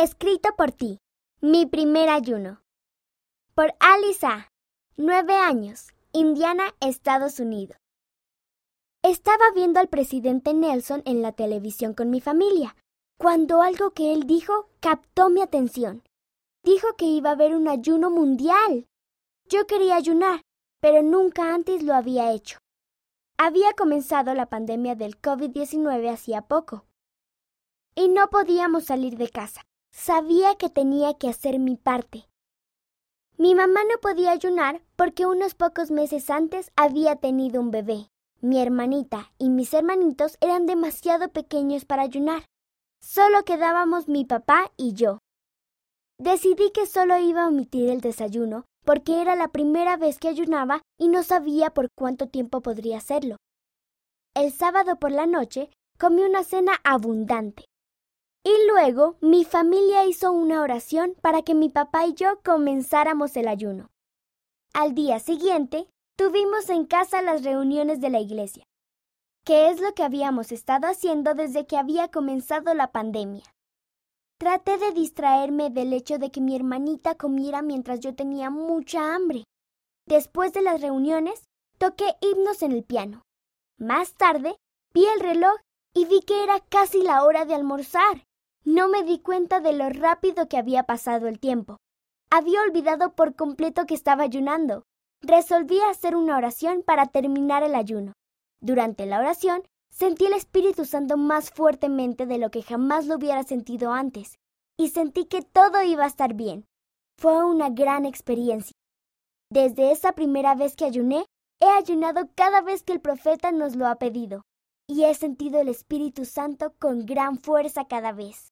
Escrito por ti. Mi primer ayuno. Por Alisa. Nueve años. Indiana, Estados Unidos. Estaba viendo al presidente Nelson en la televisión con mi familia, cuando algo que él dijo captó mi atención. Dijo que iba a haber un ayuno mundial. Yo quería ayunar, pero nunca antes lo había hecho. Había comenzado la pandemia del COVID-19 hacía poco. Y no podíamos salir de casa. Sabía que tenía que hacer mi parte. Mi mamá no podía ayunar porque unos pocos meses antes había tenido un bebé. Mi hermanita y mis hermanitos eran demasiado pequeños para ayunar. Solo quedábamos mi papá y yo. Decidí que solo iba a omitir el desayuno porque era la primera vez que ayunaba y no sabía por cuánto tiempo podría hacerlo. El sábado por la noche comí una cena abundante. Y luego mi familia hizo una oración para que mi papá y yo comenzáramos el ayuno. Al día siguiente, tuvimos en casa las reuniones de la iglesia, que es lo que habíamos estado haciendo desde que había comenzado la pandemia. Traté de distraerme del hecho de que mi hermanita comiera mientras yo tenía mucha hambre. Después de las reuniones, toqué himnos en el piano. Más tarde, vi el reloj y vi que era casi la hora de almorzar. No me di cuenta de lo rápido que había pasado el tiempo. Había olvidado por completo que estaba ayunando. Resolví hacer una oración para terminar el ayuno. Durante la oración sentí el Espíritu Santo más fuertemente de lo que jamás lo hubiera sentido antes, y sentí que todo iba a estar bien. Fue una gran experiencia. Desde esa primera vez que ayuné, he ayunado cada vez que el profeta nos lo ha pedido, y he sentido el Espíritu Santo con gran fuerza cada vez.